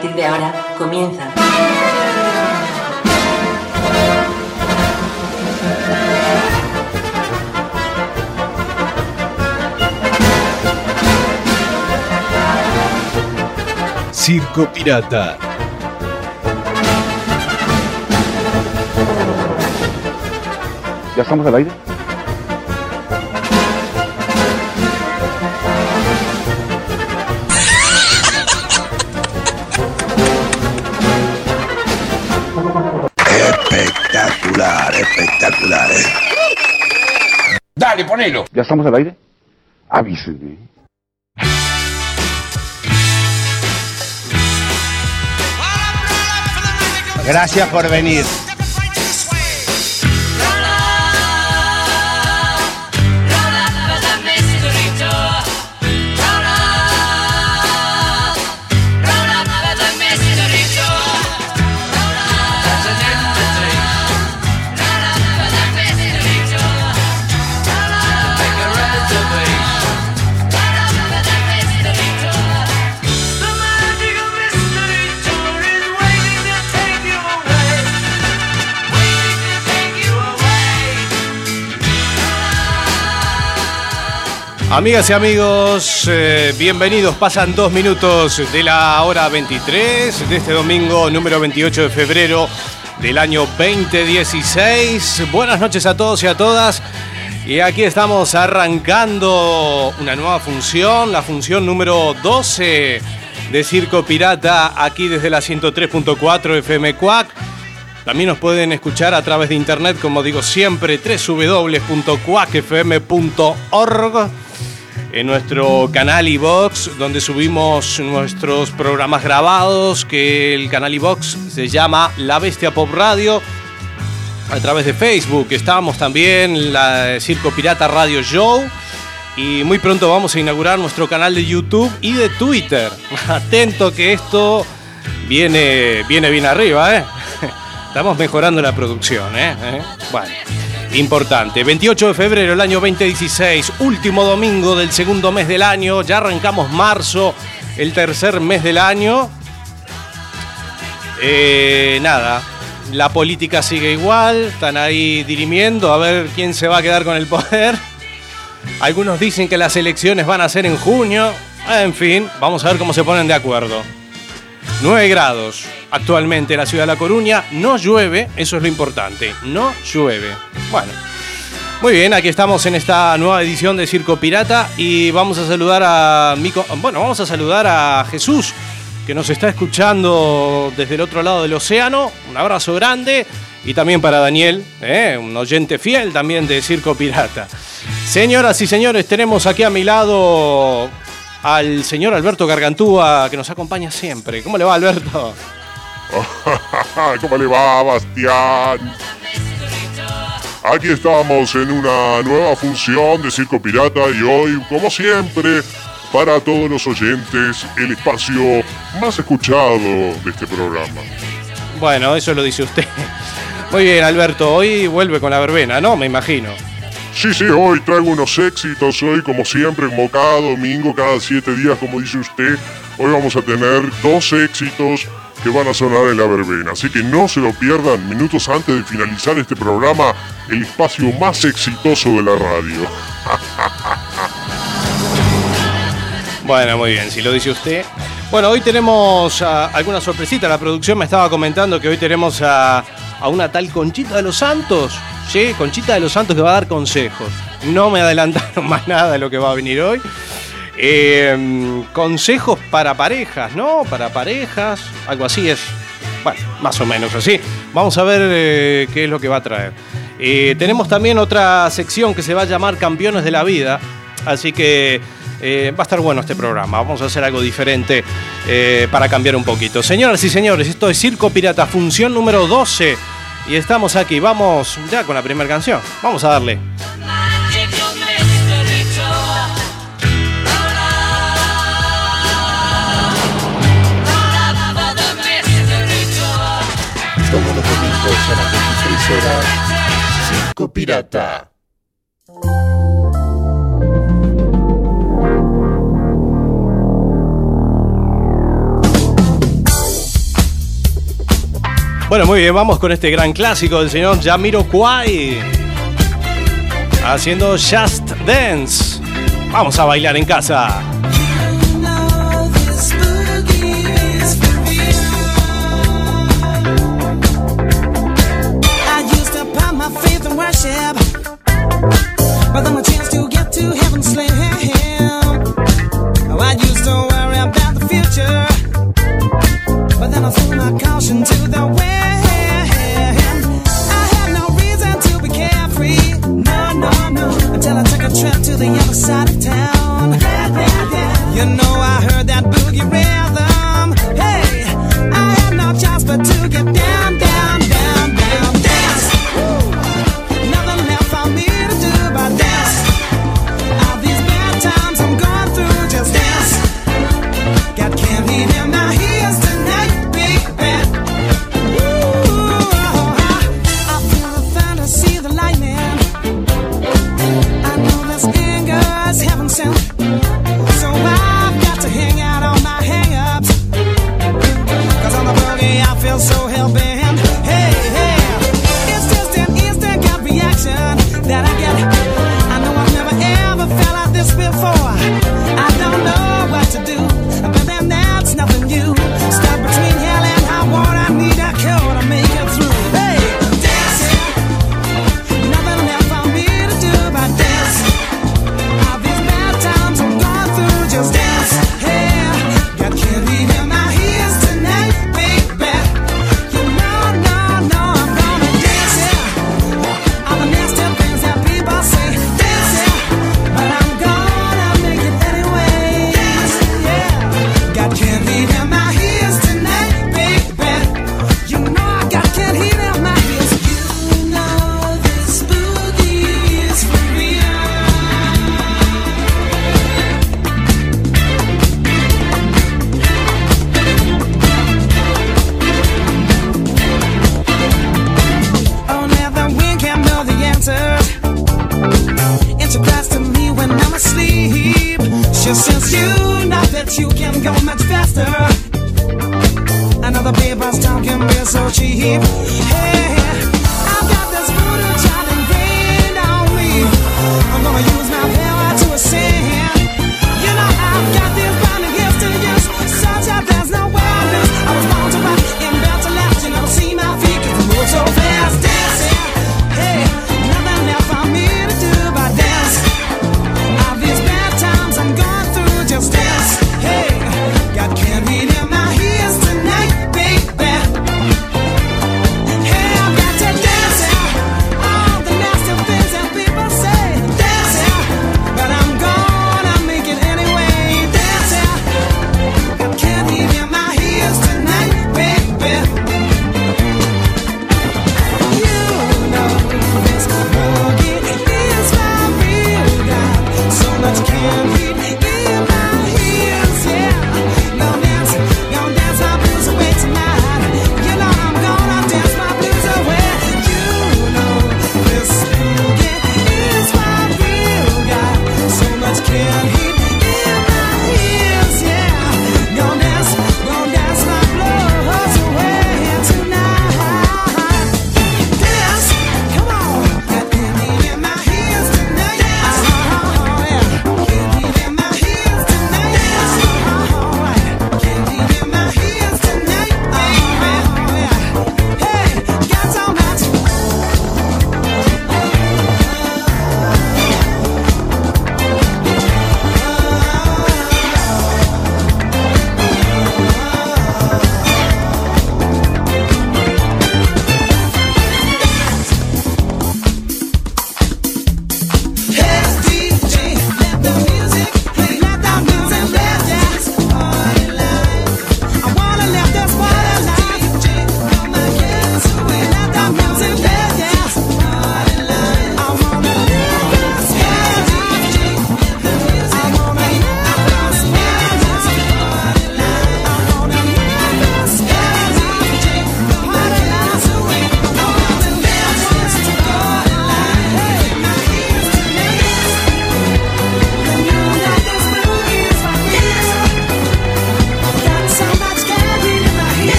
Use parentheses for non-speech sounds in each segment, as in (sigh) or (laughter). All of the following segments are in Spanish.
Partir de ahora comienza. Circo Pirata. ¿Ya estamos al aire? ¿Ya estamos al aire? Avísenme. Gracias por venir. Amigas y amigos, eh, bienvenidos. Pasan dos minutos de la hora 23 de este domingo, número 28 de febrero del año 2016. Buenas noches a todos y a todas. Y aquí estamos arrancando una nueva función, la función número 12 de Circo Pirata, aquí desde la 103.4 FM Cuac. También nos pueden escuchar a través de internet, como digo siempre, www.cuacfm.org en nuestro canal iVox, donde subimos nuestros programas grabados, que el canal iVox se llama La Bestia Pop Radio. A través de Facebook estamos también, la Circo Pirata Radio Show. Y muy pronto vamos a inaugurar nuestro canal de YouTube y de Twitter. (laughs) Atento que esto viene, viene bien arriba, ¿eh? (laughs) Estamos mejorando la producción, ¿eh? ¿Eh? Bueno. Importante. 28 de febrero del año 2016, último domingo del segundo mes del año. Ya arrancamos marzo, el tercer mes del año. Eh, nada, la política sigue igual. Están ahí dirimiendo a ver quién se va a quedar con el poder. Algunos dicen que las elecciones van a ser en junio. En fin, vamos a ver cómo se ponen de acuerdo. 9 grados actualmente en la ciudad de La Coruña. No llueve, eso es lo importante. No llueve. Bueno, muy bien, aquí estamos en esta nueva edición de Circo Pirata y vamos a saludar a Mico. Bueno, vamos a saludar a Jesús, que nos está escuchando desde el otro lado del océano. Un abrazo grande. Y también para Daniel, ¿eh? un oyente fiel también de Circo Pirata. Señoras y señores, tenemos aquí a mi lado al señor Alberto Gargantúa, que nos acompaña siempre. ¿Cómo le va, Alberto? (laughs) ¿Cómo le va, Bastián? Aquí estamos en una nueva función de Circo Pirata y hoy, como siempre, para todos los oyentes, el espacio más escuchado de este programa. Bueno, eso lo dice usted. Muy bien, Alberto, hoy vuelve con la verbena, ¿no? Me imagino. Sí, sí, hoy traigo unos éxitos, hoy como siempre, como cada domingo, cada siete días, como dice usted, hoy vamos a tener dos éxitos que van a sonar en la verbena. Así que no se lo pierdan minutos antes de finalizar este programa, el espacio más exitoso de la radio. (laughs) Bueno, muy bien, si lo dice usted. Bueno, hoy tenemos ah, alguna sorpresita. La producción me estaba comentando que hoy tenemos a, a una tal Conchita de los Santos. ¿sí? Conchita de los Santos que va a dar consejos. No me adelantaron (laughs) más nada de lo que va a venir hoy. Em, consejos para parejas, ¿no? Para parejas, algo así es. Bueno, más o menos así. Vamos a ver eh, qué es lo que va a traer. Eh, tenemos también otra sección que se va a llamar Campeones de la Vida. Así que eh, va a estar bueno este programa. Vamos a hacer algo diferente para cambiar un poquito. Señoras y señores, esto es Circo Pirata, función número 12. Y estamos aquí, vamos ya con la primera canción. Vamos a darle. Bueno, muy bien, vamos con este gran clásico del señor Yamiro Kwai. Haciendo Just Dance. Vamos a bailar en casa.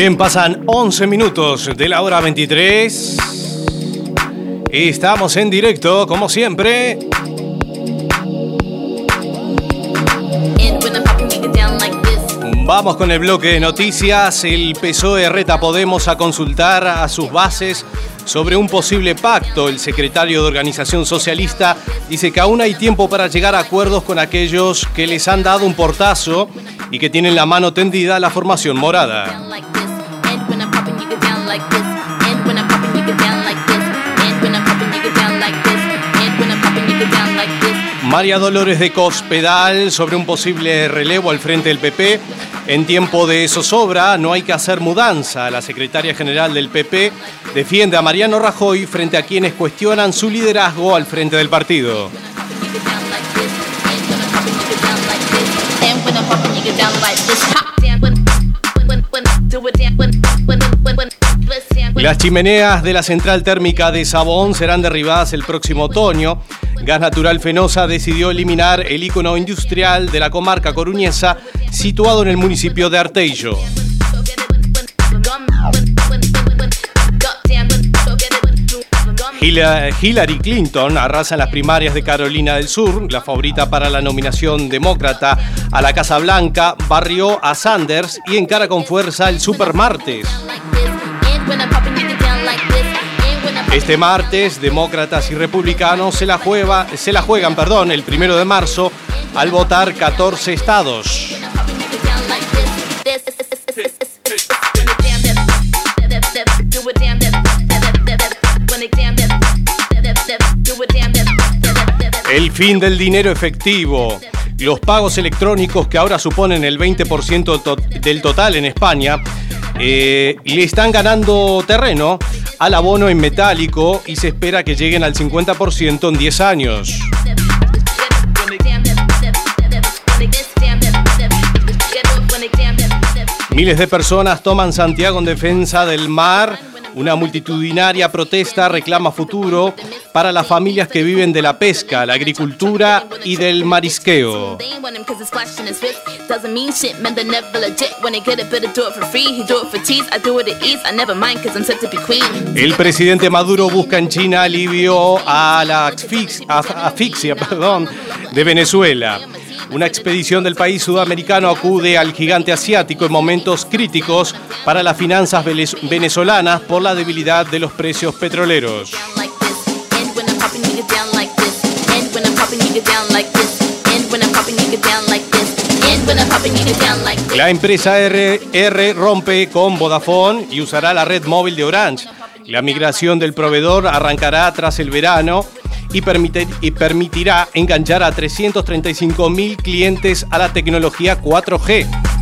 Bien, pasan 11 minutos de la hora 23. Y estamos en directo, como siempre. Vamos con el bloque de noticias. El PSOE reta Podemos a consultar a sus bases sobre un posible pacto. El secretario de Organización Socialista dice que aún hay tiempo para llegar a acuerdos con aquellos que les han dado un portazo y que tienen la mano tendida a la formación morada. María Dolores de Cospedal sobre un posible relevo al frente del PP. En tiempo de zozobra no hay que hacer mudanza. La secretaria general del PP defiende a Mariano Rajoy frente a quienes cuestionan su liderazgo al frente del partido. Las chimeneas de la central térmica de Sabón serán derribadas el próximo otoño. Gas Natural Fenosa decidió eliminar el icono industrial de la comarca coruñesa situado en el municipio de Arteillo. Hillary Clinton arrasa en las primarias de Carolina del Sur, la favorita para la nominación demócrata a la Casa Blanca, barrió a Sanders y encara con fuerza el Supermartes. Este martes, demócratas y republicanos se la, se la juegan perdón, el primero de marzo al votar 14 estados. El fin del dinero efectivo. Los pagos electrónicos que ahora suponen el 20% del total en España eh, le están ganando terreno al abono en metálico y se espera que lleguen al 50% en 10 años. Miles de personas toman Santiago en defensa del mar una multitudinaria protesta reclama futuro para las familias que viven de la pesca, la agricultura y del marisqueo. El presidente Maduro busca en China alivio a la asfixia, perdón, de Venezuela. Una expedición del país sudamericano acude al gigante asiático en momentos críticos para las finanzas venezolanas por la debilidad de los precios petroleros. La empresa RR rompe con Vodafone y usará la red móvil de Orange. La migración del proveedor arrancará tras el verano y, y permitirá enganchar a 335 mil clientes a la tecnología 4G.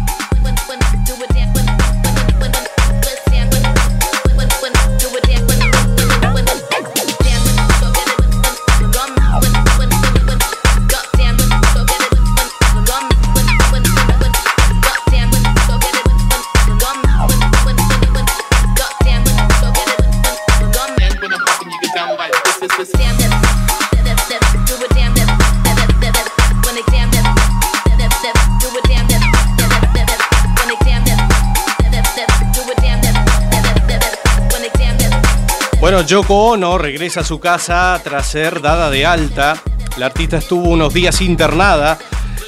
Yoko Ono regresa a su casa tras ser dada de alta. La artista estuvo unos días internada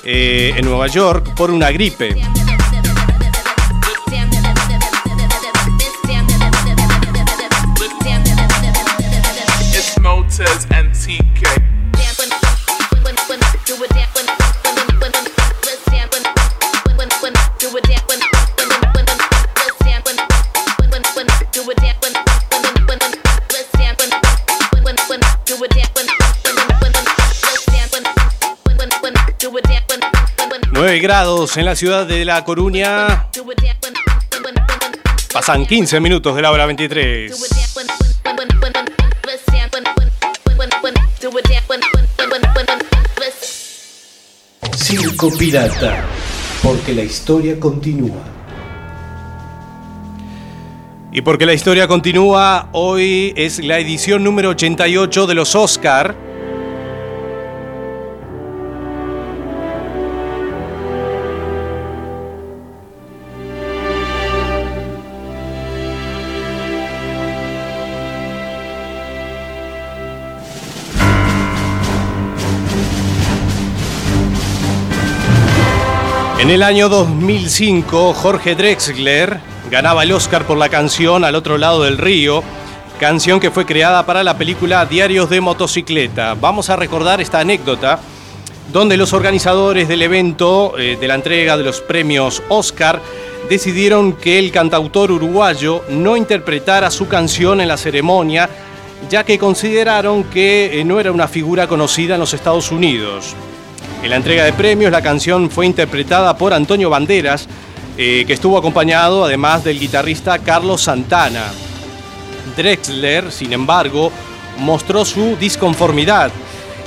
eh, en Nueva York por una gripe. Grados en la ciudad de La Coruña. Pasan 15 minutos de la hora 23. Circo Pirata, porque la historia continúa. Y porque la historia continúa, hoy es la edición número 88 de los Oscar En el año 2005, Jorge Drexler ganaba el Oscar por la canción Al otro lado del río, canción que fue creada para la película Diarios de motocicleta. Vamos a recordar esta anécdota donde los organizadores del evento eh, de la entrega de los premios Oscar decidieron que el cantautor uruguayo no interpretara su canción en la ceremonia, ya que consideraron que eh, no era una figura conocida en los Estados Unidos. En la entrega de premios la canción fue interpretada por Antonio Banderas, eh, que estuvo acompañado además del guitarrista Carlos Santana. Drexler, sin embargo, mostró su disconformidad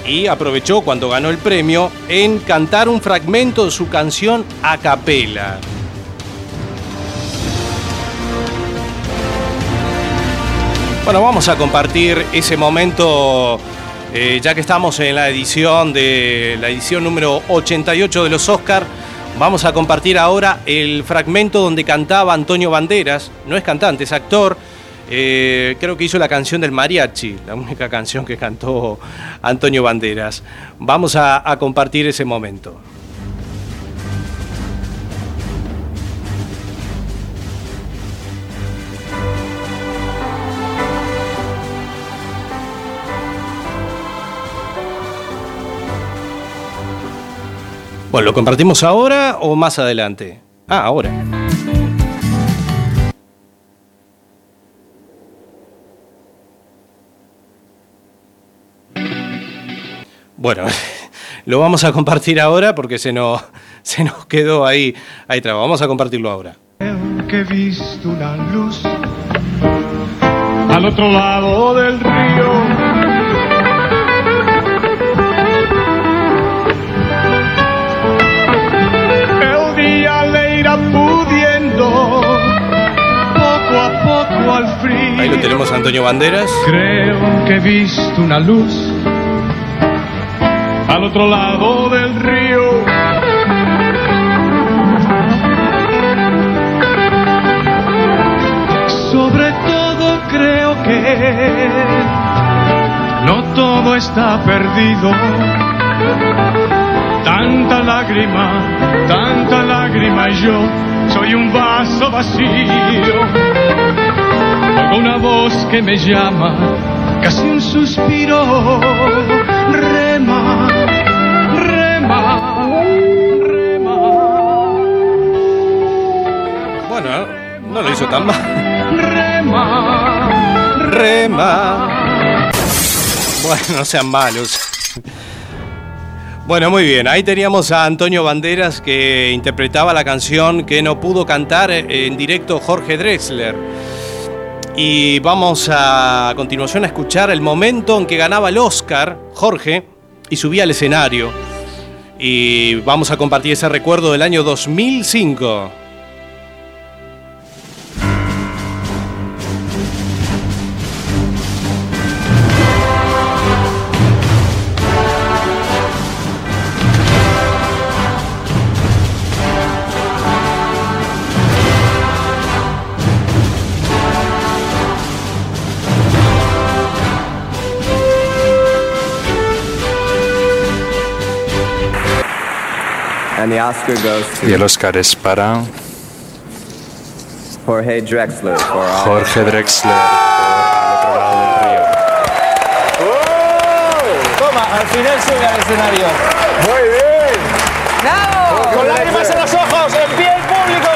y aprovechó cuando ganó el premio en cantar un fragmento de su canción a capela. Bueno, vamos a compartir ese momento eh, ya que estamos en la edición de la edición número 88 de los Oscar. Vamos a compartir ahora el fragmento donde cantaba Antonio Banderas, no es cantante, es actor. Eh, creo que hizo la canción del mariachi, la única canción que cantó Antonio Banderas. Vamos a, a compartir ese momento. Bueno, ¿lo compartimos ahora o más adelante? Ah, ahora. Bueno, (laughs) lo vamos a compartir ahora porque se nos, (laughs) se nos quedó ahí, ahí. Vamos a compartirlo ahora. He visto una luz al otro lado del río. Al frío. Ahí lo tenemos a Antonio Banderas. Creo que he visto una luz al otro lado del río. Sobre todo creo que no todo está perdido. Tanta lágrima, tanta lágrima y yo soy un vaso vacío. Oigo una voz que me llama, casi un suspiro. Rema, rema, rema. Bueno, no lo hizo tan mal. Rema, Rema. Bueno, no sean malos. Bueno, muy bien. Ahí teníamos a Antonio Banderas que interpretaba la canción que no pudo cantar en directo Jorge Drexler. Y vamos a, continuación a escuchar el momento en que ganaba el Oscar Jorge y subía al escenario. Y vamos a compartir ese recuerdo del año 2005. Y el Oscar es para Jorge Drexler for all Jorge Drexler por Al otro lado del río. Toma, al final sube al escenario. Muy bien. ¡Bravo! Con lágrimas en los ojos, en pie el público.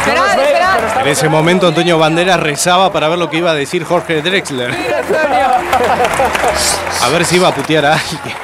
Esperad, esperad. En ese momento Antonio Banderas rezaba para ver lo que iba a decir Jorge Drexler. A ver si iba a putear a alguien.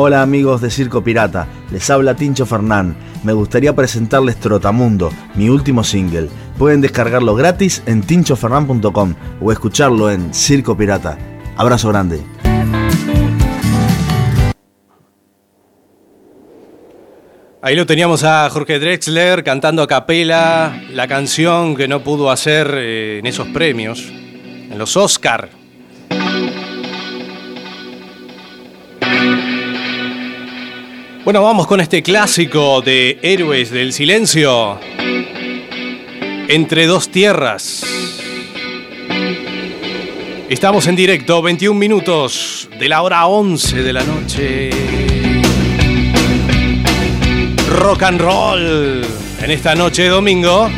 Hola amigos de Circo Pirata, les habla Tincho Fernán. Me gustaría presentarles Trotamundo, mi último single. Pueden descargarlo gratis en tinchofernán.com o escucharlo en Circo Pirata. Abrazo grande. Ahí lo teníamos a Jorge Drexler cantando a capela la canción que no pudo hacer eh, en esos premios, en los Oscar Bueno, vamos con este clásico de Héroes del Silencio. Entre dos tierras. Estamos en directo, 21 minutos de la hora 11 de la noche. Rock and roll en esta noche de domingo.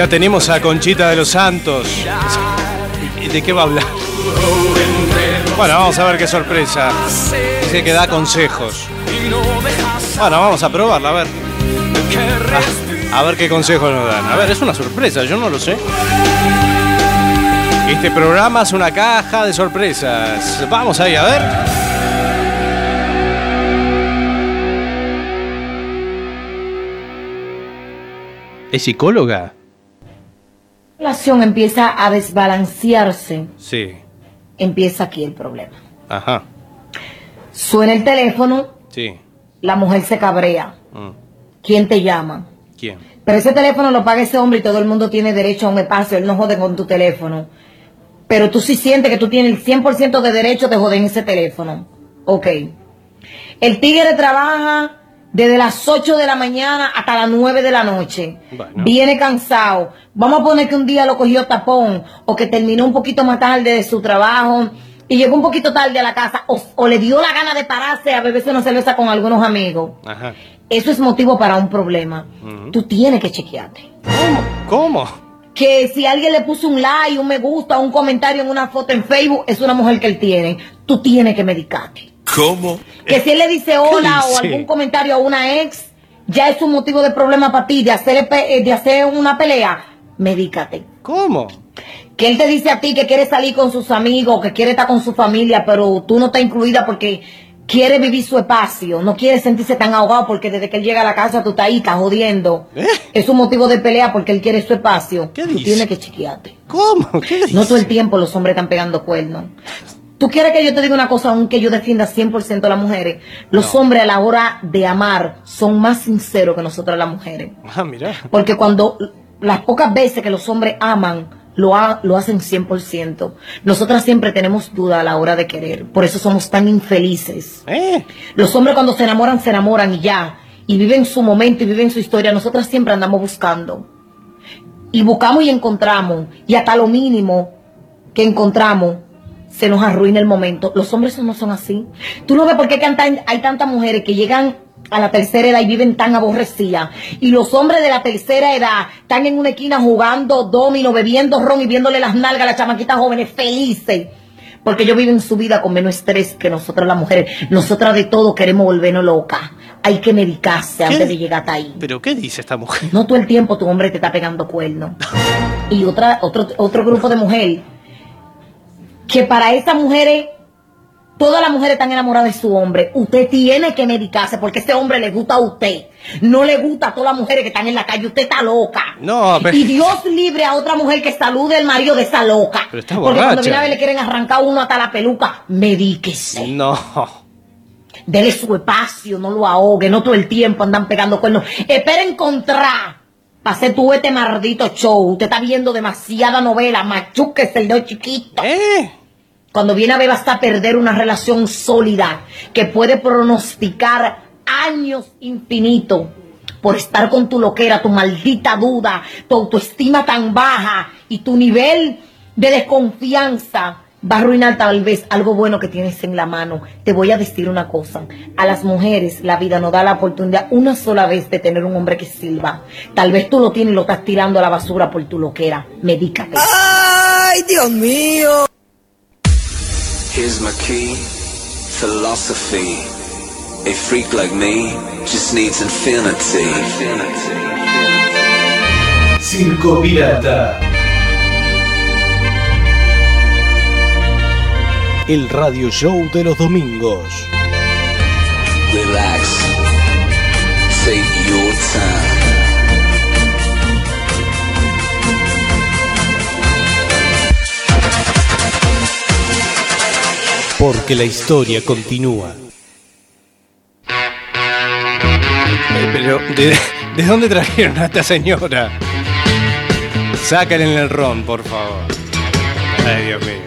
Ya tenemos a Conchita de los Santos. ¿Y ¿De qué va a hablar? Bueno, vamos a ver qué sorpresa. Dice que da consejos. Bueno, vamos a probarla, a ver. Ah, a ver qué consejos nos dan. A ver, es una sorpresa, yo no lo sé. Este programa es una caja de sorpresas. Vamos ahí, a ver. ¿Es psicóloga? La relación empieza a desbalancearse, Sí. empieza aquí el problema. Ajá. Suena el teléfono, Sí. la mujer se cabrea. Mm. ¿Quién te llama? ¿Quién? Pero ese teléfono lo paga ese hombre y todo el mundo tiene derecho a un espacio. Él no jode con tu teléfono. Pero tú sí sientes que tú tienes el 100% de derecho de joder en ese teléfono. Ok. El tigre trabaja desde las 8 de la mañana hasta las 9 de la noche. Viene cansado. Vamos a poner que un día lo cogió tapón o que terminó un poquito más tarde de su trabajo y llegó un poquito tarde a la casa o, o le dio la gana de pararse a beberse una cerveza con algunos amigos. Ajá. Eso es motivo para un problema. Tú tienes que chequearte. ¿Cómo? Que si alguien le puso un like, un me gusta, un comentario en una foto en Facebook, es una mujer que él tiene. Tú tienes que medicarte. ¿Cómo? Que si él le dice hola o algún comentario a una ex, ya es un motivo de problema para ti, de hacer, de hacer una pelea, medícate. ¿Cómo? Que él te dice a ti que quiere salir con sus amigos, que quiere estar con su familia, pero tú no estás incluida porque quiere vivir su espacio, no quiere sentirse tan ahogado porque desde que él llega a la casa tú estás ahí, estás jodiendo. Es un motivo de pelea porque él quiere su espacio. tú tienes que chequearte. ¿Cómo? ¿Qué No todo el tiempo los hombres están pegando cuernos. ¿Tú quieres que yo te diga una cosa, aunque yo defienda 100% a las mujeres? Los hombres a la hora de amar son más sinceros que nosotras las mujeres. Ah, mira. Porque cuando las pocas veces que los hombres aman, lo, ha- lo hacen 100%. Nosotras siempre tenemos duda a la hora de querer. Por eso somos tan infelices. ¿Eh? Los hombres cuando se enamoran, se enamoran y ya. Y viven su momento y viven su historia. Nosotras siempre andamos buscando. Y buscamos y encontramos. Y hasta lo mínimo que encontramos se nos arruina el momento. Los hombres no son así. Tú no ves por qué hay tantas mujeres que llegan a la tercera edad y viven tan aborrecidas. Y los hombres de la tercera edad están en una esquina jugando domino, bebiendo ron y viéndole las nalgas a las chamaquitas jóvenes felices. Porque ellos viven su vida con menos estrés que nosotras las mujeres. Nosotras de todo queremos volvernos locas. Hay que medicarse antes de llegar hasta ahí. ¿Pero qué dice esta mujer? No todo el tiempo tu hombre te está pegando cuernos. (laughs) Y otra, otro, otro grupo de mujeres que para esas mujeres, todas las mujeres están enamoradas de su hombre. Usted tiene que medicarse porque ese hombre le gusta a usted. No le gusta a todas las mujeres que están en la calle. Usted está loca. No, pero, Y Dios libre a otra mujer que salude al marido de esa loca. pero está Porque cuando viene a ver le quieren arrancar uno hasta la peluca, medíquese. No. Dele su espacio, no lo ahogue, no todo el tiempo andan pegando cuernos. Espera encontrar. hacer tú este maldito show. Usted está viendo demasiada novela. Machuque el dedo chiquito. Cuando viene a ver hasta perder una relación sólida que puede pronosticar años infinitos por estar con tu loquera, tu maldita duda, tu autoestima tan baja y tu nivel de desconfianza va a arruinar tal vez algo bueno que tienes en la mano. Te voy a decir una cosa. A las mujeres la vida nos da la oportunidad una sola vez de tener un hombre que sirva. Tal vez tú lo tienes y lo estás tirando a la basura por tu loquera. Medícate. ¡Ay, Dios mío! Here's my key, philosophy. A freak like me just needs infinity. Circo Pirata. El radio show de los domingos. Relax. Porque la historia continúa. Eh, pero, ¿de, de dónde trajeron a esta señora? Sácale en el ron, por favor. Ay, Dios mío.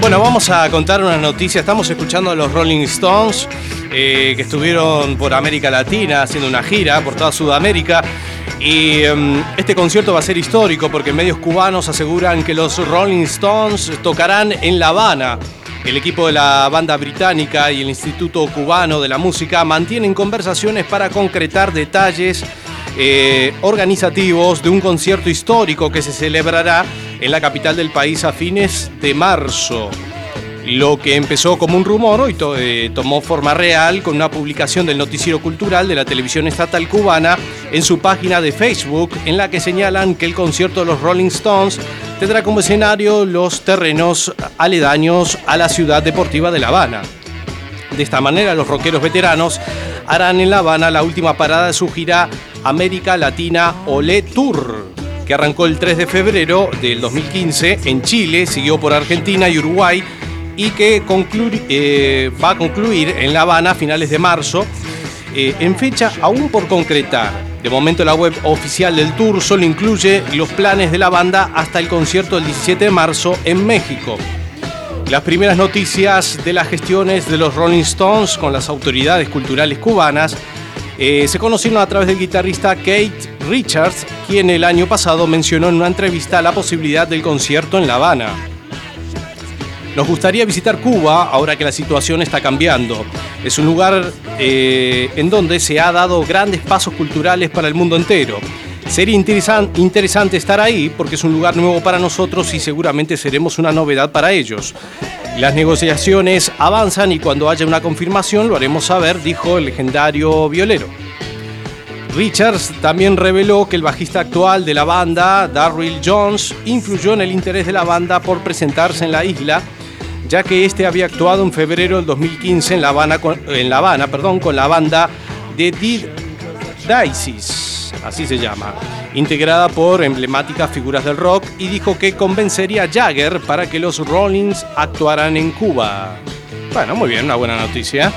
Bueno, vamos a contar una noticia. Estamos escuchando a los Rolling Stones eh, que estuvieron por América Latina haciendo una gira por toda Sudamérica. Y em, este concierto va a ser histórico porque medios cubanos aseguran que los Rolling Stones tocarán en La Habana. El equipo de la banda británica y el Instituto Cubano de la Música mantienen conversaciones para concretar detalles eh, organizativos de un concierto histórico que se celebrará en la capital del país a fines de marzo. Lo que empezó como un rumor hoy eh, tomó forma real con una publicación del noticiero cultural de la televisión estatal cubana en su página de Facebook en la que señalan que el concierto de los Rolling Stones tendrá como escenario los terrenos aledaños a la ciudad deportiva de La Habana. De esta manera, los rockeros veteranos harán en La Habana la última parada de su gira América Latina Olé Tour, que arrancó el 3 de febrero del 2015 en Chile, siguió por Argentina y Uruguay y que eh, va a concluir en La Habana a finales de marzo, eh, en fecha aún por concretar. De momento la web oficial del tour solo incluye los planes de la banda hasta el concierto del 17 de marzo en México. Las primeras noticias de las gestiones de los Rolling Stones con las autoridades culturales cubanas eh, se conocieron a través del guitarrista Kate Richards, quien el año pasado mencionó en una entrevista la posibilidad del concierto en La Habana. Nos gustaría visitar Cuba ahora que la situación está cambiando. Es un lugar eh, en donde se ha dado grandes pasos culturales para el mundo entero. Sería interesan- interesante estar ahí porque es un lugar nuevo para nosotros y seguramente seremos una novedad para ellos. Las negociaciones avanzan y cuando haya una confirmación lo haremos saber, dijo el legendario violero. Richards también reveló que el bajista actual de la banda, Darryl Jones, influyó en el interés de la banda por presentarse en la isla, ya que este había actuado en febrero del 2015 en La Habana, con, en la Habana perdón, con la banda de Did Dices, así se llama, integrada por emblemáticas figuras del rock, y dijo que convencería a Jagger para que los Rollins actuaran en Cuba. Bueno, muy bien, una buena noticia.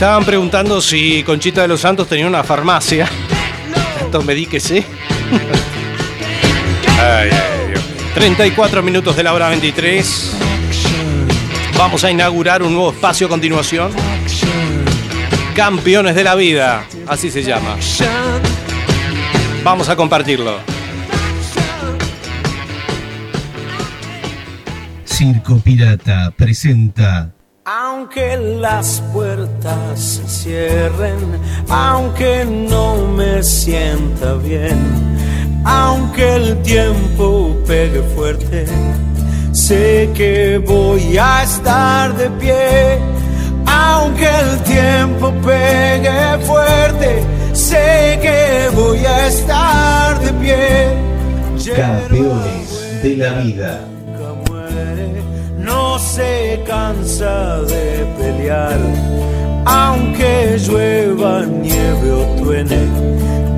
Estaban preguntando si Conchita de los Santos tenía una farmacia. (laughs) Tanto me di que sí. (laughs) Ay, ay, Dios. 34 minutos de la hora 23. Vamos a inaugurar un nuevo espacio a continuación. Campeones de la vida, así se llama. Vamos a compartirlo. Circo Pirata presenta Aunque las puertas se cierren, aunque no me sienta bien, aunque el tiempo pegue fuerte, sé que voy a estar de pie. Aunque el tiempo pegue fuerte, sé que voy a estar de pie. Campeones de la vida. Se cansa de pelear, aunque llueva, nieve o truene,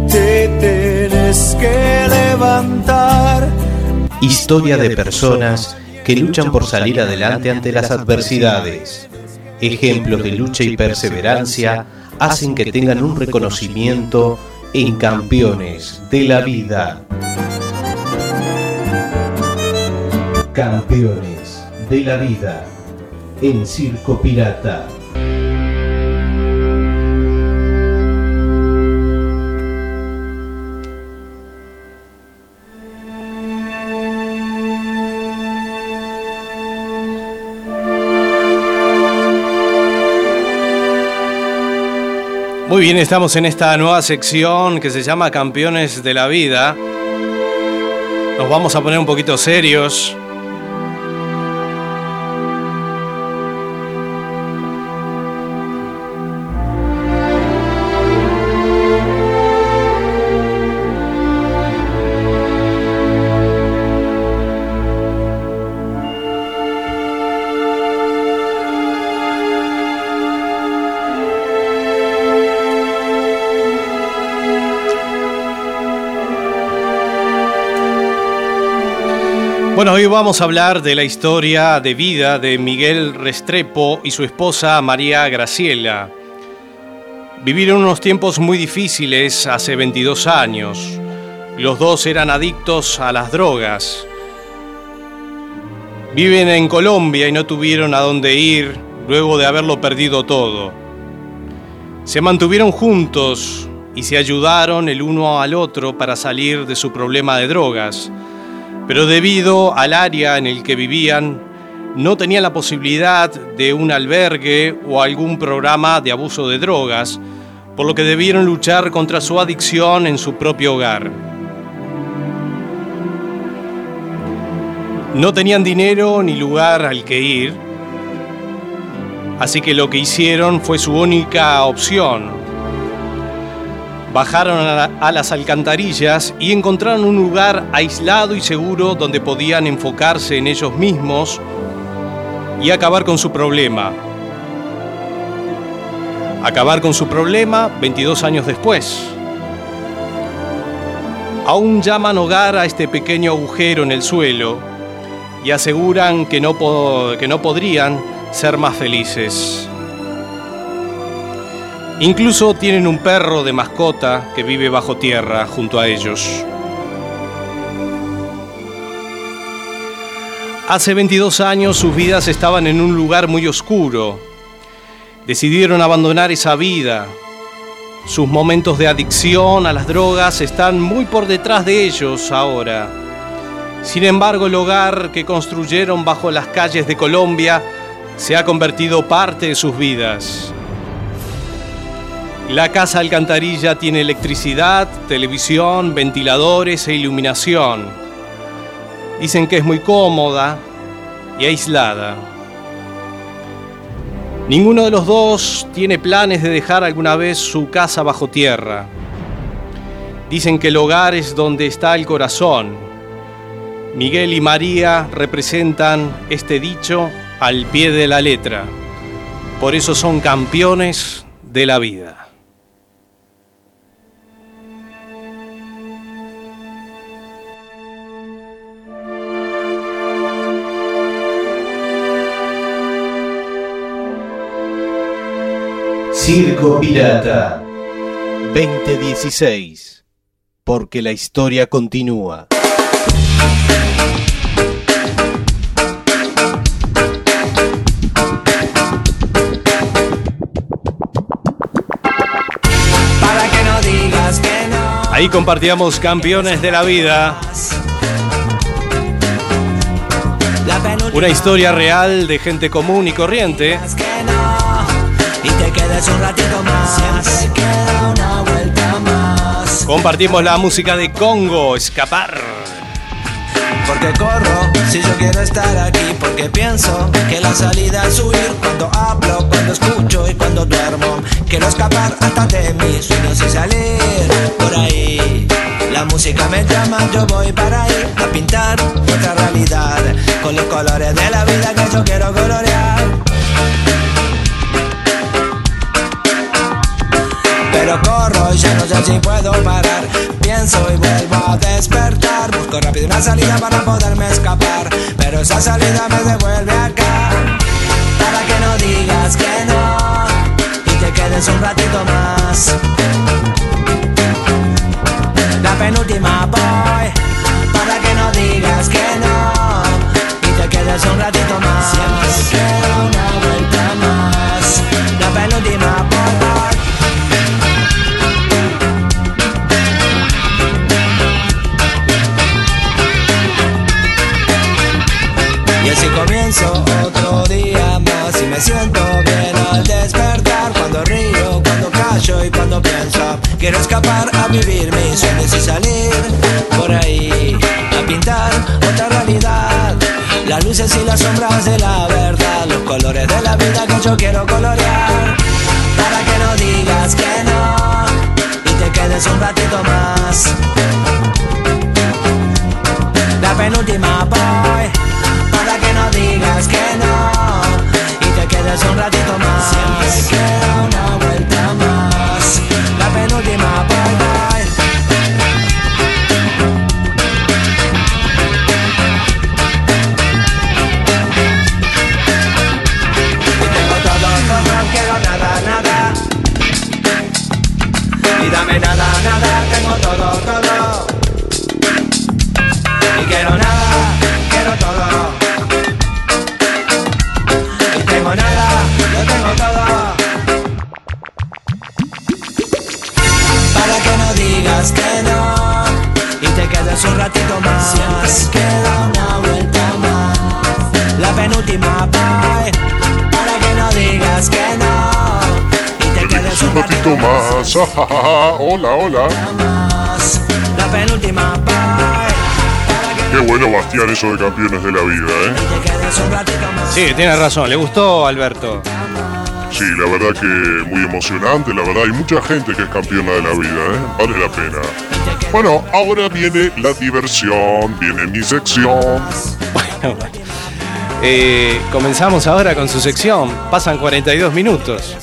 te tienes que levantar. Historia de personas que luchan por salir adelante ante las adversidades. Ejemplos de lucha y perseverancia hacen que tengan un reconocimiento en campeones de la vida. Campeones de la vida en Circo Pirata. Muy bien, estamos en esta nueva sección que se llama Campeones de la Vida. Nos vamos a poner un poquito serios. Hoy vamos a hablar de la historia de vida de Miguel Restrepo y su esposa María Graciela. Vivieron unos tiempos muy difíciles hace 22 años. Los dos eran adictos a las drogas. Viven en Colombia y no tuvieron a dónde ir luego de haberlo perdido todo. Se mantuvieron juntos y se ayudaron el uno al otro para salir de su problema de drogas pero debido al área en el que vivían, no tenían la posibilidad de un albergue o algún programa de abuso de drogas, por lo que debieron luchar contra su adicción en su propio hogar. No tenían dinero ni lugar al que ir, así que lo que hicieron fue su única opción, Bajaron a, las alcantarillas y encontraron un lugar aislado y seguro donde podían enfocarse en ellos mismos y acabar con su problema. Acabar con su problema 22 años después. Aún llaman hogar a este pequeño agujero en el suelo y aseguran que no, que no podrían ser más felices. Incluso tienen un perro de mascota que vive bajo tierra junto a ellos. Hace 22 años sus vidas estaban en un lugar muy oscuro. Decidieron abandonar esa vida. Sus momentos de adicción a las drogas están muy por detrás de ellos ahora. Sin embargo, el hogar que construyeron bajo las calles de Colombia se ha convertido parte de sus vidas. La casa alcantarilla tiene electricidad, televisión, ventiladores e iluminación. Dicen que es muy cómoda y aislada. Ninguno de los dos tiene planes de dejar alguna vez su casa bajo tierra. Dicen que el hogar es donde está el corazón. Miguel y María representan este dicho al pie de la letra. Por eso son campeones de la vida. Circo Pirata 2016. Porque la historia continúa. Para que no digas que no. Ahí compartíamos campeones de la vida. Una historia real de gente común y corriente y te quedes un ratito más. Siempre queda una vuelta más. Compartimos la música de Congo, Escapar. Porque corro si yo quiero estar aquí, porque pienso que la salida es huir. Cuando hablo, cuando escucho y cuando duermo, quiero escapar hasta de mis sueños y salir por ahí. La música me llama, yo voy para ahí a pintar otra realidad con los colores de la vida que yo quiero colorear. Pero corro y ya no sé si puedo parar. Pienso y vuelvo a despertar. Busco rápido una salida para poderme escapar. Pero esa salida me devuelve acá. Para que no digas que no. Y te quedes un ratito más. La penúltima voy. Para que no digas que no. Y te quedes un ratito más. Luces y las sombras de la verdad. Los colores de la vida que yo quiero colorear. Para que no digas que no Y te quedes un ratito más. La penúltima voy para que no digas que no y te quedes un ratito más. Siempre queda nada, nada, tengo todo, todo. Y quiero nada, quiero todo. Más. (laughs) hola, hola. La penúltima. Qué bueno, Bastián, eso de campeones de la vida, ¿eh? Sí, tiene razón. Le gustó Alberto. Sí, la verdad que muy emocionante, la verdad hay mucha gente que es campeona de la vida, ¿eh? Vale la pena. Bueno, ahora viene la diversión, viene mi sección. Eh, comenzamos ahora con su sección. Pasan 42 minutos.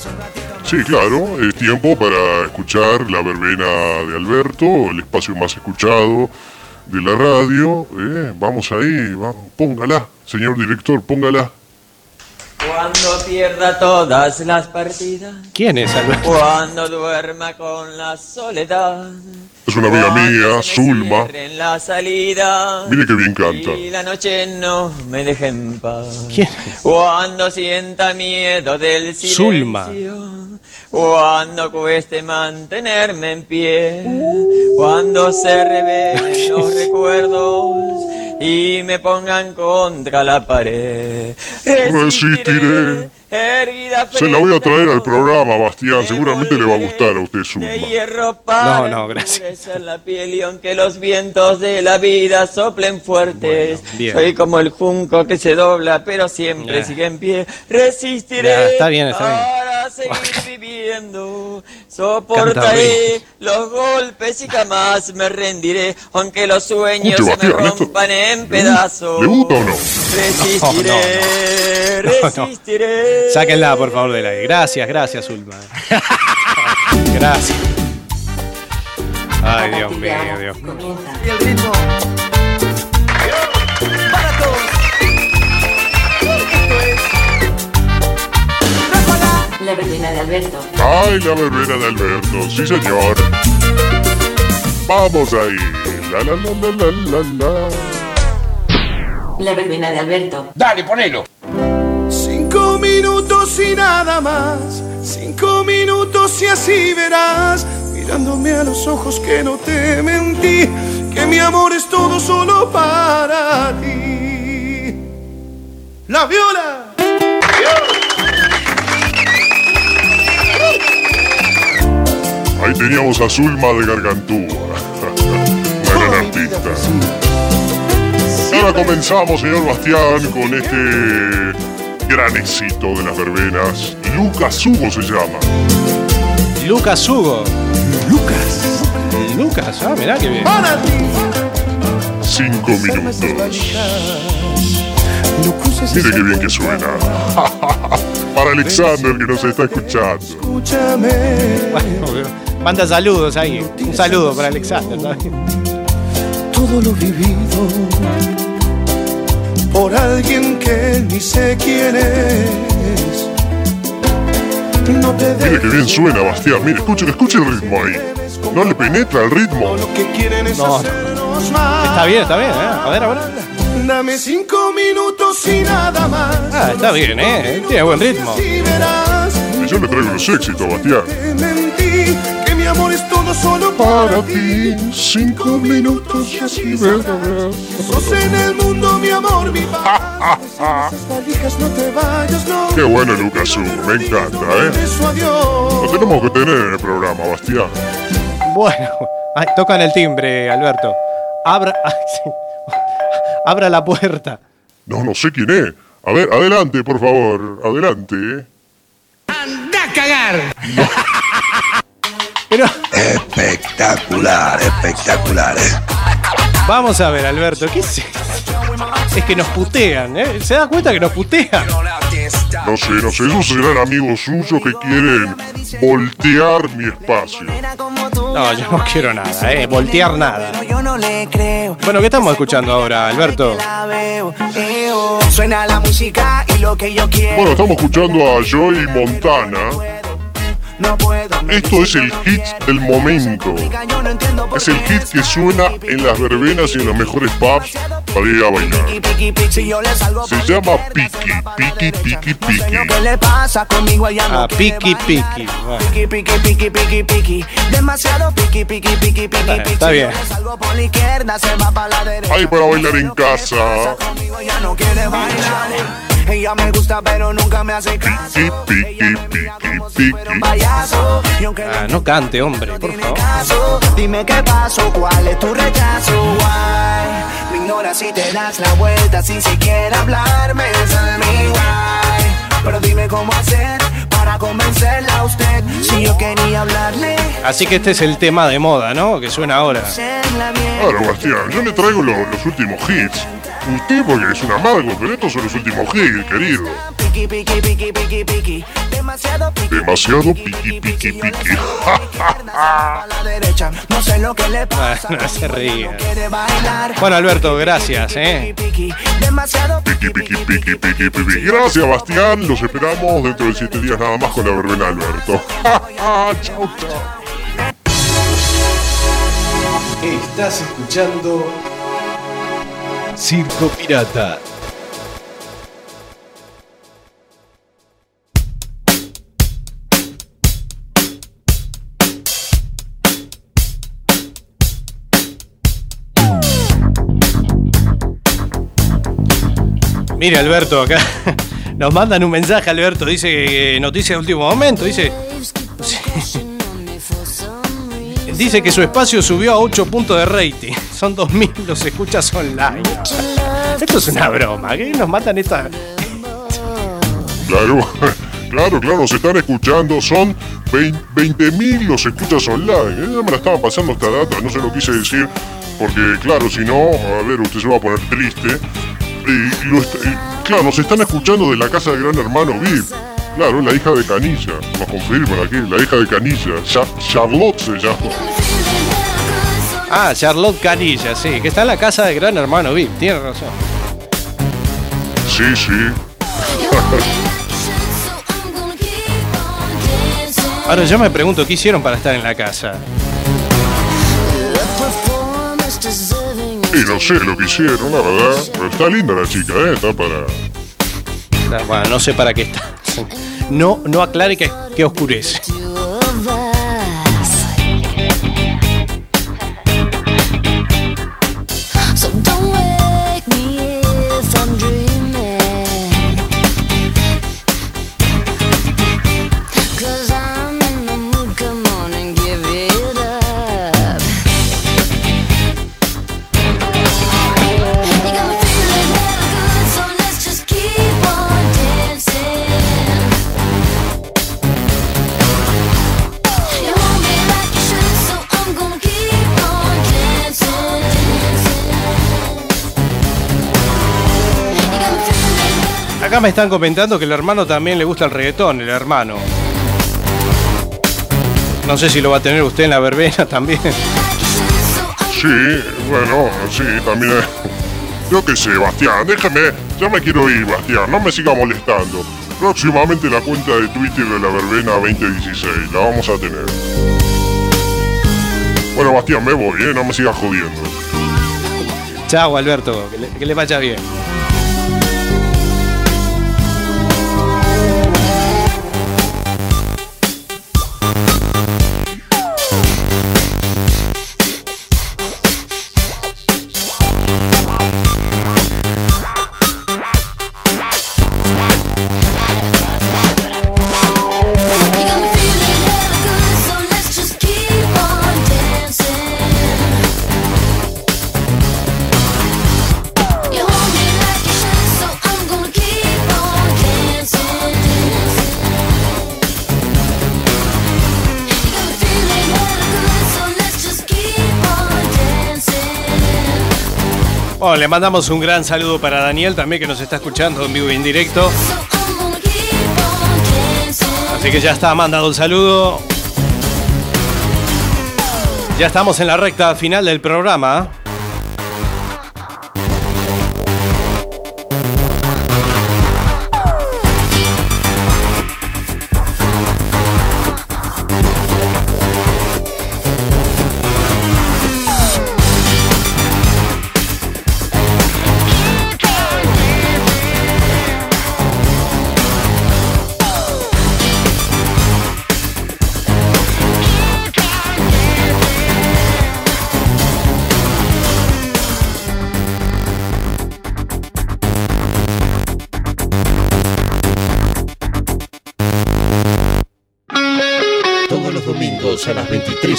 Sí, claro, es tiempo para escuchar la verbena de Alberto, el espacio más escuchado de la radio. ¿eh? Vamos ahí, vamos, póngala, señor director, póngala. Cuando pierda todas las partidas. ¿Quién es Alberto? Cuando duerma con la soledad. Es una amiga mía, Zulma. En la salida. Mire qué bien canta. Y la noche no me deje en paz. ¿Quién? Cuando sienta miedo del silencio. Zulma. Cuando cueste mantenerme en pie. Cuando se revelen los (laughs) recuerdos y me pongan contra la pared. Resistiré. Se la voy a traer al programa, Bastián. Seguramente le va a gustar a usted, para No, no, gracias. la piel y aunque los vientos de la vida soplen fuertes, bien. soy como el junco que se dobla pero siempre sigue en pie. Resistiré está bien, está bien. Seguir viviendo. Soportaré los golpes y jamás me rendiré, aunque los sueños se me rompan en pedazos. ¿Le gusta o no? Resistiré, resistiré. (laughs) Sáquenla, por favor, del aire. Gracias, gracias, Ulma. (laughs) Gracias. Ay, Dios mío, Dios mío. La verbena de Alberto. Ay, la verbena de Alberto, sí señor. Vamos ahí. La la la la la la la. La verbena de Alberto. Dale, ponelo. Cinco minutos y nada más. Cinco minutos y así verás. Mirándome a los ojos que no te mentí. Que mi amor es todo solo para ti. La viola. Ahí teníamos a Zulma de Gargantúa. (laughs) Una gran artista. Y ahora comenzamos, señor Bastián, con este gran éxito de las verbenas. Lucas Hugo se llama. Lucas Hugo. Lucas. Lucas, ah, mirá qué bien. Para ti. Cinco minutos. Mire qué bien que suena. (laughs) Para Alexander que nos está escuchando. Escúchame. Manda saludos ahí. Un saludo para Alexander. ¿sabes? todo lo vivido por alguien que ni sé quién es. No te Mire qué bien suena, Bastián. Mire, escuche, escuche el ritmo ahí. ¿No le penetra el ritmo? Lo que quieren es No. Está bien, está bien, ¿eh? A ver, a ver. Dame cinco minutos y nada más. Ah, está bien, ¿eh? Tiene buen ritmo. Y yo le traigo los éxitos, Bastián. Amor es todo solo para ti. Cinco minutos y así verás. Sos en el mundo mi amor, mi (laughs) paz. No te vayas, no. Qué bueno, Lucas. Me encanta, ¿eh? Lo tenemos que tener en el programa, Bastián. Bueno, ay, tocan el timbre, Alberto. Abra, (laughs) ay, sí. Abra la puerta. No, no sé quién es. A ver, adelante, por favor. Adelante. ¡Anda a cagar! Pero Espectacular, espectacular. eh. vamos a ver, Alberto, ¿qué es esto? Es que nos putean, ¿eh? ¿Se da cuenta que nos putean? No sé, no sé. Esos serán amigos suyos que quieren voltear mi espacio. No, yo no quiero nada, ¿eh? Voltear nada. Bueno, ¿qué estamos escuchando ahora, Alberto? La veo, eo. Suena la música y lo que yo quiero. Bueno, estamos escuchando a Joey Montana. Esto es el hit del momento. Es el hit que suena en las verbenas y en los mejores pubs para ir a bailar. Se llama Piki, Piki, Piki, Piki. Ah, Piki Piki. Bueno. Piki, piki, piki, piki, piki. Demasiado piki, piki, piki, piki, Está- piki. está bien. Salgo por la izquierda, se va para la derecha. Hay para bailar en casa. Conmigo. Ella me gusta, pero nunca me hace caso. Piki, piki, piki, piki. Ah, no cante, hombre, por favor. dime qué pasó, cuál es tu rechazo, why Me ignoras si te das la vuelta sin siquiera hablarme, es mi why Pero dime cómo hacer para convencerla a usted Si yo quería hablarle, Así que este es el tema de moda, ¿no? Que suena ahora. Claro, Bastián, yo le traigo lo- los últimos hits. Usted porque es un amargo, pero estos son los últimos hits, querido. Demasiado piki, Demasiado piqui, piqui, piqui. a la derecha No sé lo que le Ah, pasa, no se bailar Bueno, Alberto, gracias, ¿eh? Piki, demasiado Piqui, piqui, piqui, piqui, piqui. Gracias, Bastián. Los esperamos dentro de siete días nada más con la verbena Alberto. chau, chau. Estás escuchando Circo Pirata. Mire, Alberto, acá (laughs) nos mandan un mensaje, Alberto. Dice noticia de último momento. Dice. (laughs) Dice que su espacio subió a 8 puntos de rating. (laughs) Son 2000 los escuchas online. Esto es una broma. ¿Qué nos matan esta.? Claro, claro, claro, se están escuchando. Son 20.000 los escuchas online. Eh, Ya me la estaba pasando esta data, no se lo quise decir. Porque, claro, si no, a ver, usted se va a poner triste. Y, lo est- y, claro, nos están escuchando de la casa de Gran Hermano VIP. Claro, la hija de Canilla. Nos confirman aquí, la hija de Canilla. Cha- Charlotte se llama. Ah, Charlotte Canilla, sí, que está en la casa de Gran Hermano VIP. Tiene razón. Sí, sí. Ahora yo me pregunto, ¿qué hicieron para estar en la casa? Y no sé lo que hicieron, la verdad. Pero está linda la chica, ¿eh? Está para... Ah, Bueno, no sé para qué está. No, no aclare que, que oscurece. Acá me están comentando que el hermano también le gusta el reggaetón, el hermano. No sé si lo va a tener usted en la verbena también. Sí, bueno, sí, también. Yo qué sé, Bastián, déjame. Ya me quiero ir, Bastián, no me siga molestando. Próximamente la cuenta de Twitter de la verbena 2016, la vamos a tener. Bueno, Bastián, me voy, ¿eh? No me sigas jodiendo. Chao, Alberto, que le, que le vaya bien. Le mandamos un gran saludo para Daniel también que nos está escuchando en vivo y en directo. Así que ya está mandado el saludo. Ya estamos en la recta final del programa.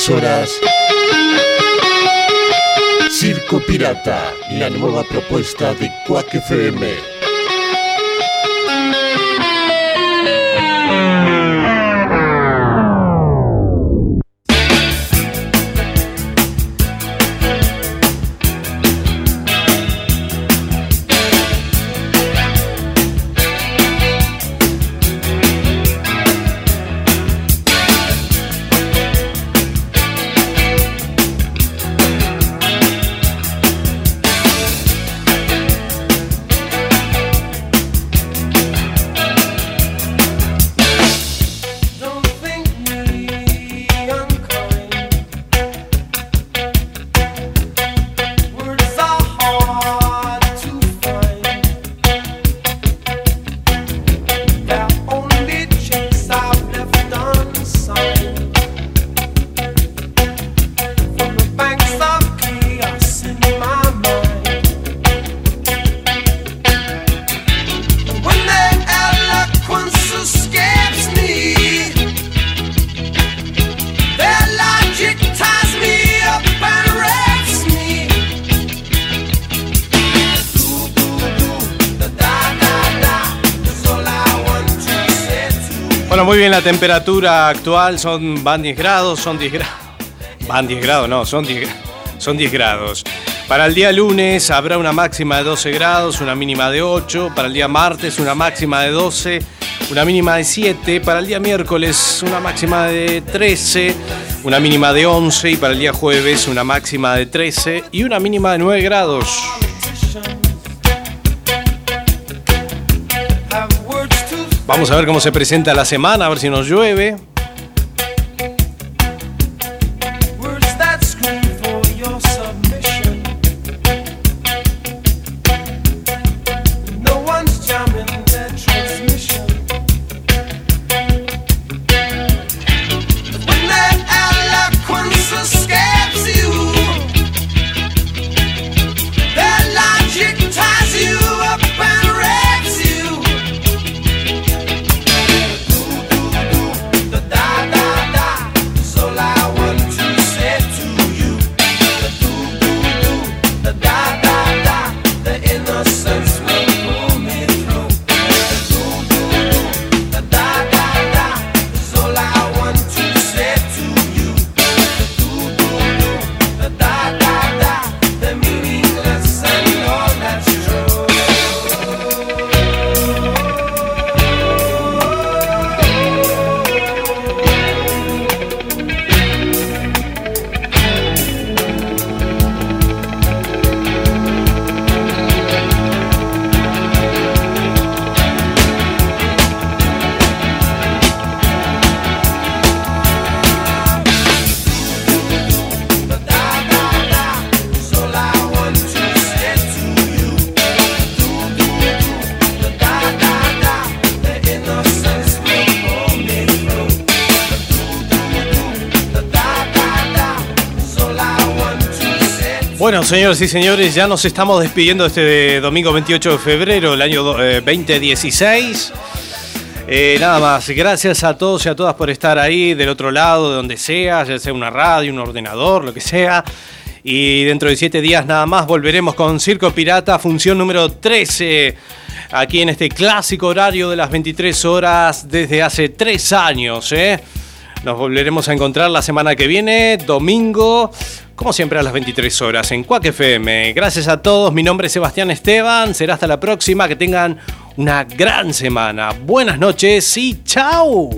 23 horas. Circo Pirata, la nueva propuesta de Quack FM. Temperatura actual son, van 10 grados, son 10 grados. (laughs) Van 10 grados, no, son 10, son 10 grados. Para el día lunes habrá una máxima de 12 grados, una mínima de 8. Para el día martes una máxima de 12, una mínima de 7. Para el día miércoles una máxima de 13, una mínima de 11. Y para el día jueves una máxima de 13 y una mínima de 9 grados. Vamos a ver cómo se presenta la semana, a ver si nos llueve. Señores y señores, ya nos estamos despidiendo este domingo 28 de febrero del año 2016. Eh, nada más, gracias a todos y a todas por estar ahí del otro lado, de donde sea, ya sea una radio, un ordenador, lo que sea. Y dentro de siete días nada más volveremos con Circo Pirata, función número 13, aquí en este clásico horario de las 23 horas desde hace tres años. ¿eh? Nos volveremos a encontrar la semana que viene, domingo, como siempre a las 23 horas en Cuac FM. Gracias a todos, mi nombre es Sebastián Esteban, será hasta la próxima, que tengan una gran semana. Buenas noches y chao.